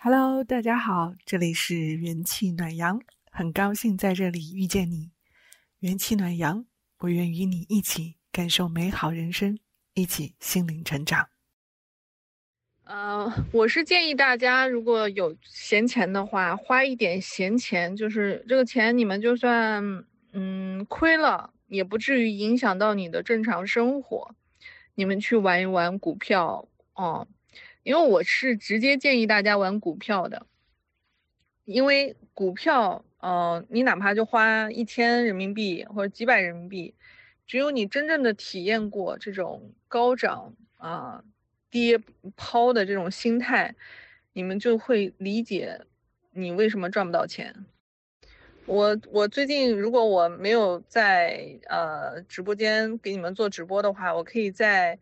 Hello，大家好，这里是元气暖阳，很高兴在这里遇见你。元气暖阳，我愿与你一起感受美好人生，一起心灵成长。呃，我是建议大家，如果有闲钱的话，花一点闲钱，就是这个钱你们就算嗯亏了，也不至于影响到你的正常生活。你们去玩一玩股票哦。因为我是直接建议大家玩股票的，因为股票，呃，你哪怕就花一千人民币或者几百人民币，只有你真正的体验过这种高涨啊、跌抛的这种心态，你们就会理解你为什么赚不到钱。我我最近如果我没有在呃直播间给你们做直播的话，我可以在。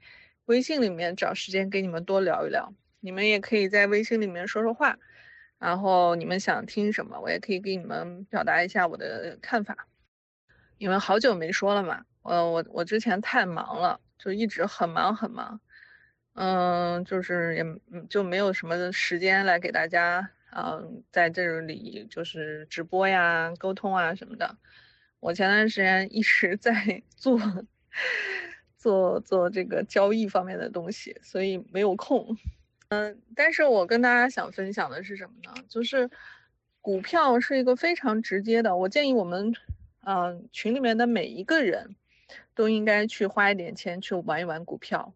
微信里面找时间给你们多聊一聊，你们也可以在微信里面说说话，然后你们想听什么，我也可以给你们表达一下我的看法。因为好久没说了嘛，呃，我我之前太忙了，就一直很忙很忙，嗯，就是也就没有什么时间来给大家，嗯，在这里就是直播呀、沟通啊什么的。我前段时间一直在 做。做做这个交易方面的东西，所以没有空。嗯，但是我跟大家想分享的是什么呢？就是股票是一个非常直接的，我建议我们，嗯，群里面的每一个人都应该去花一点钱去玩一玩股票。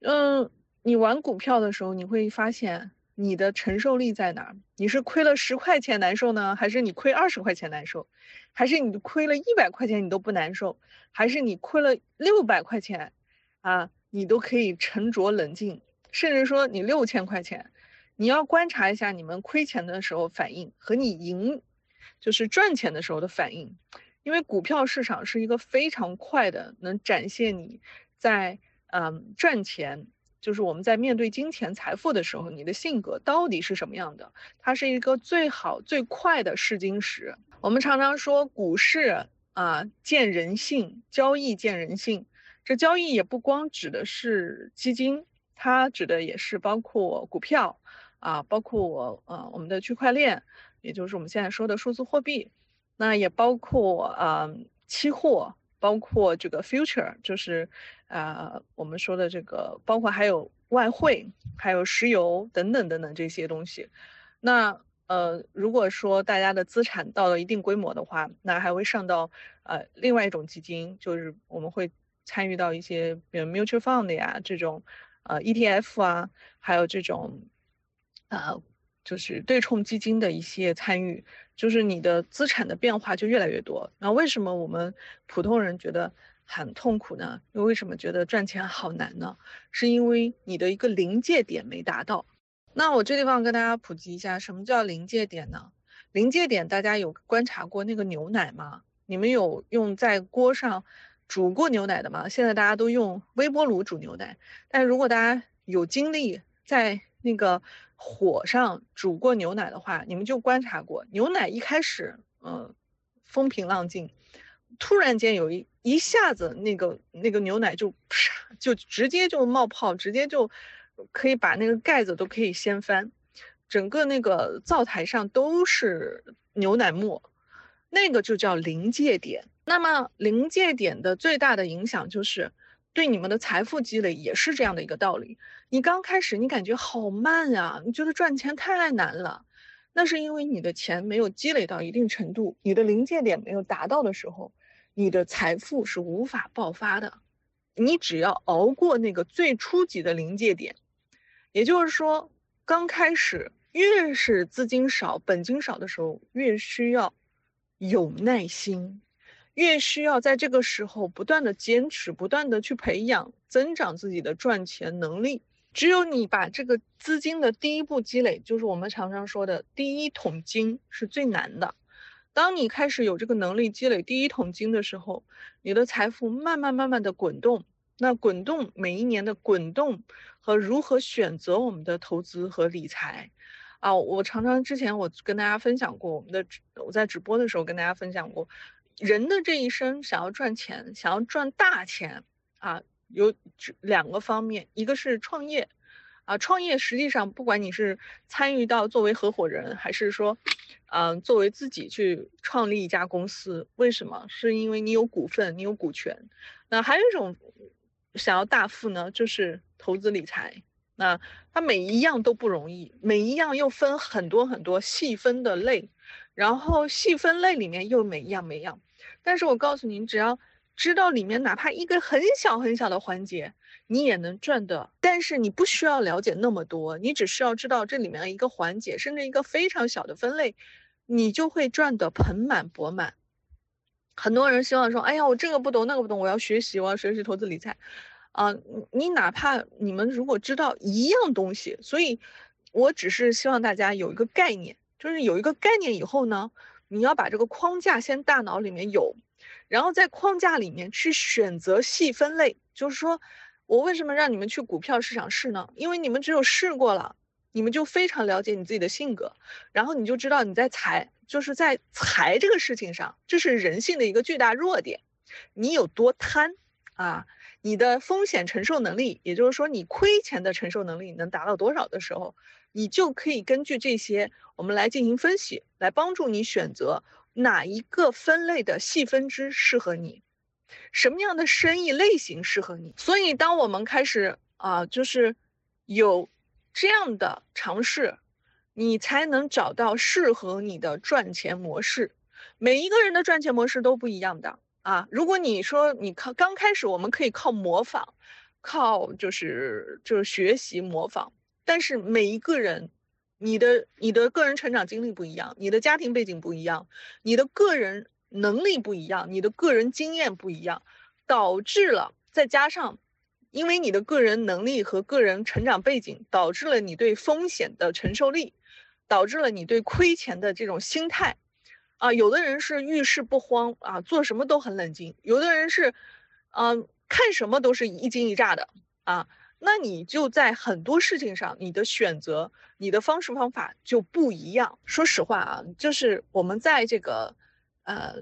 嗯，你玩股票的时候，你会发现。你的承受力在哪儿？你是亏了十块钱难受呢，还是你亏二十块钱难受？还是你亏了一百块钱你都不难受？还是你亏了六百块钱，啊，你都可以沉着冷静？甚至说你六千块钱，你要观察一下你们亏钱的时候反应和你赢，就是赚钱的时候的反应，因为股票市场是一个非常快的，能展现你在嗯赚钱。就是我们在面对金钱财富的时候，你的性格到底是什么样的？它是一个最好最快的试金石。我们常常说股市啊见人性，交易见人性。这交易也不光指的是基金，它指的也是包括股票啊，包括我呃我们的区块链，也就是我们现在说的数字货币，那也包括啊期货。包括这个 future，就是啊，我们说的这个，包括还有外汇，还有石油等等等等这些东西。那呃，如果说大家的资产到了一定规模的话，那还会上到呃另外一种基金，就是我们会参与到一些比如 mutual fund 呀这种呃 ETF 啊，还有这种啊。就是对冲基金的一些参与，就是你的资产的变化就越来越多。那为什么我们普通人觉得很痛苦呢？又为什么觉得赚钱好难呢？是因为你的一个临界点没达到。那我这地方跟大家普及一下，什么叫临界点呢？临界点大家有观察过那个牛奶吗？你们有用在锅上煮过牛奶的吗？现在大家都用微波炉煮牛奶，但如果大家有精力在那个。火上煮过牛奶的话，你们就观察过，牛奶一开始，嗯，风平浪静，突然间有一一下子，那个那个牛奶就啪，就直接就冒泡，直接就可以把那个盖子都可以掀翻，整个那个灶台上都是牛奶沫，那个就叫临界点。那么临界点的最大的影响就是。对你们的财富积累也是这样的一个道理。你刚开始你感觉好慢啊，你觉得赚钱太难了，那是因为你的钱没有积累到一定程度，你的临界点没有达到的时候，你的财富是无法爆发的。你只要熬过那个最初级的临界点，也就是说，刚开始越是资金少、本金少的时候，越需要有耐心。越需要在这个时候不断的坚持，不断的去培养、增长自己的赚钱能力。只有你把这个资金的第一步积累，就是我们常常说的第一桶金是最难的。当你开始有这个能力积累第一桶金的时候，你的财富慢慢慢慢的滚动。那滚动每一年的滚动和如何选择我们的投资和理财啊，我常常之前我跟大家分享过，我们的我在直播的时候跟大家分享过。人的这一生想要赚钱，想要赚大钱啊，有两个方面，一个是创业，啊，创业实际上不管你是参与到作为合伙人，还是说，嗯，作为自己去创立一家公司，为什么？是因为你有股份，你有股权。那还有一种想要大富呢，就是投资理财。那它每一样都不容易，每一样又分很多很多细分的类，然后细分类里面又每一样每一样。但是我告诉你，只要知道里面哪怕一个很小很小的环节。你也能赚的，但是你不需要了解那么多，你只需要知道这里面的一个环节，甚至一个非常小的分类，你就会赚得盆满钵满。很多人希望说，哎呀，我这个不懂，那个不懂，我要学习，我要学习投资理财，啊，你哪怕你们如果知道一样东西，所以，我只是希望大家有一个概念，就是有一个概念以后呢，你要把这个框架先大脑里面有，然后在框架里面去选择细分类，就是说。我为什么让你们去股票市场试呢？因为你们只有试过了，你们就非常了解你自己的性格，然后你就知道你在财，就是在财这个事情上，这是人性的一个巨大弱点，你有多贪啊？你的风险承受能力，也就是说你亏钱的承受能力能达到多少的时候，你就可以根据这些，我们来进行分析，来帮助你选择哪一个分类的细分支适合你。什么样的生意类型适合你？所以，当我们开始啊，就是有这样的尝试，你才能找到适合你的赚钱模式。每一个人的赚钱模式都不一样的啊。如果你说你靠刚开始，我们可以靠模仿，靠就是就是学习模仿。但是每一个人，你的你的个人成长经历不一样，你的家庭背景不一样，你的个人。能力不一样，你的个人经验不一样，导致了再加上，因为你的个人能力和个人成长背景，导致了你对风险的承受力，导致了你对亏钱的这种心态，啊，有的人是遇事不慌啊，做什么都很冷静；有的人是，嗯，看什么都是一惊一乍的啊。那你就在很多事情上，你的选择、你的方式方法就不一样。说实话啊，就是我们在这个。呃，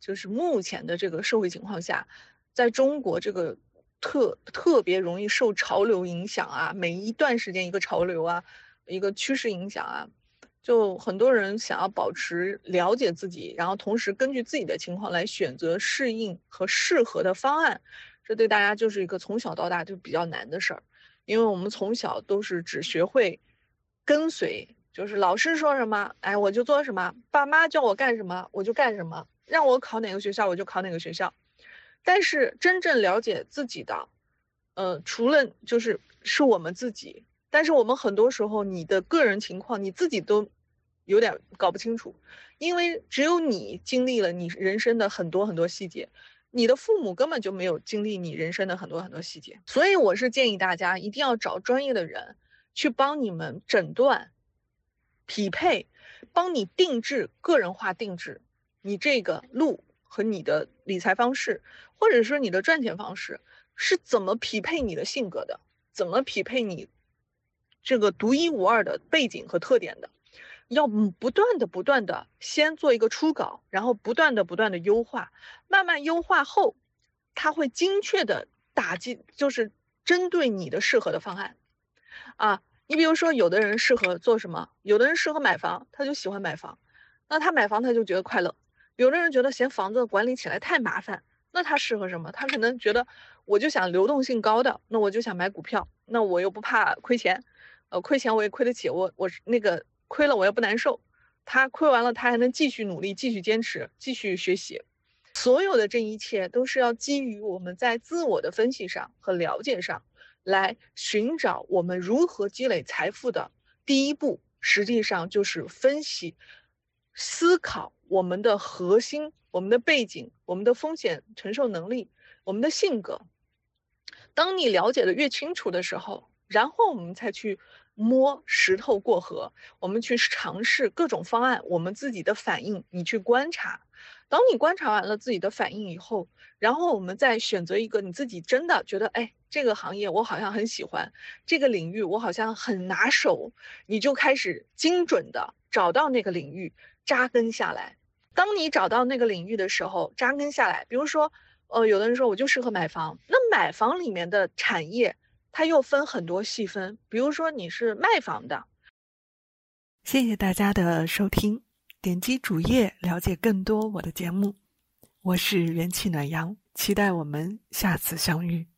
就是目前的这个社会情况下，在中国这个特特别容易受潮流影响啊，每一段时间一个潮流啊，一个趋势影响啊，就很多人想要保持了解自己，然后同时根据自己的情况来选择适应和适合的方案，这对大家就是一个从小到大就比较难的事儿，因为我们从小都是只学会跟随。就是老师说什么，哎，我就做什么；爸妈叫我干什么，我就干什么；让我考哪个学校，我就考哪个学校。但是真正了解自己的，呃，除了就是是我们自己，但是我们很多时候你的个人情况你自己都有点搞不清楚，因为只有你经历了你人生的很多很多细节，你的父母根本就没有经历你人生的很多很多细节。所以我是建议大家一定要找专业的人去帮你们诊断。匹配，帮你定制个人化定制，你这个路和你的理财方式，或者说你的赚钱方式是怎么匹配你的性格的，怎么匹配你这个独一无二的背景和特点的，要不断的不断的先做一个初稿，然后不断的不断的优化，慢慢优化后，它会精确的打击，就是针对你的适合的方案，啊。你比如说，有的人适合做什么？有的人适合买房，他就喜欢买房，那他买房他就觉得快乐。有的人觉得嫌房子管理起来太麻烦，那他适合什么？他可能觉得我就想流动性高的，那我就想买股票，那我又不怕亏钱，呃，亏钱我也亏得起，我我那个亏了我也不难受。他亏完了，他还能继续努力，继续坚持，继续学习。所有的这一切都是要基于我们在自我的分析上和了解上。来寻找我们如何积累财富的第一步，实际上就是分析、思考我们的核心、我们的背景、我们的风险承受能力、我们的性格。当你了解的越清楚的时候，然后我们才去摸石头过河，我们去尝试各种方案，我们自己的反应，你去观察。当你观察完了自己的反应以后，然后我们再选择一个你自己真的觉得，哎。这个行业我好像很喜欢，这个领域我好像很拿手，你就开始精准的找到那个领域扎根下来。当你找到那个领域的时候，扎根下来，比如说，呃，有的人说我就适合买房，那买房里面的产业它又分很多细分，比如说你是卖房的。谢谢大家的收听，点击主页了解更多我的节目。我是元气暖阳，期待我们下次相遇。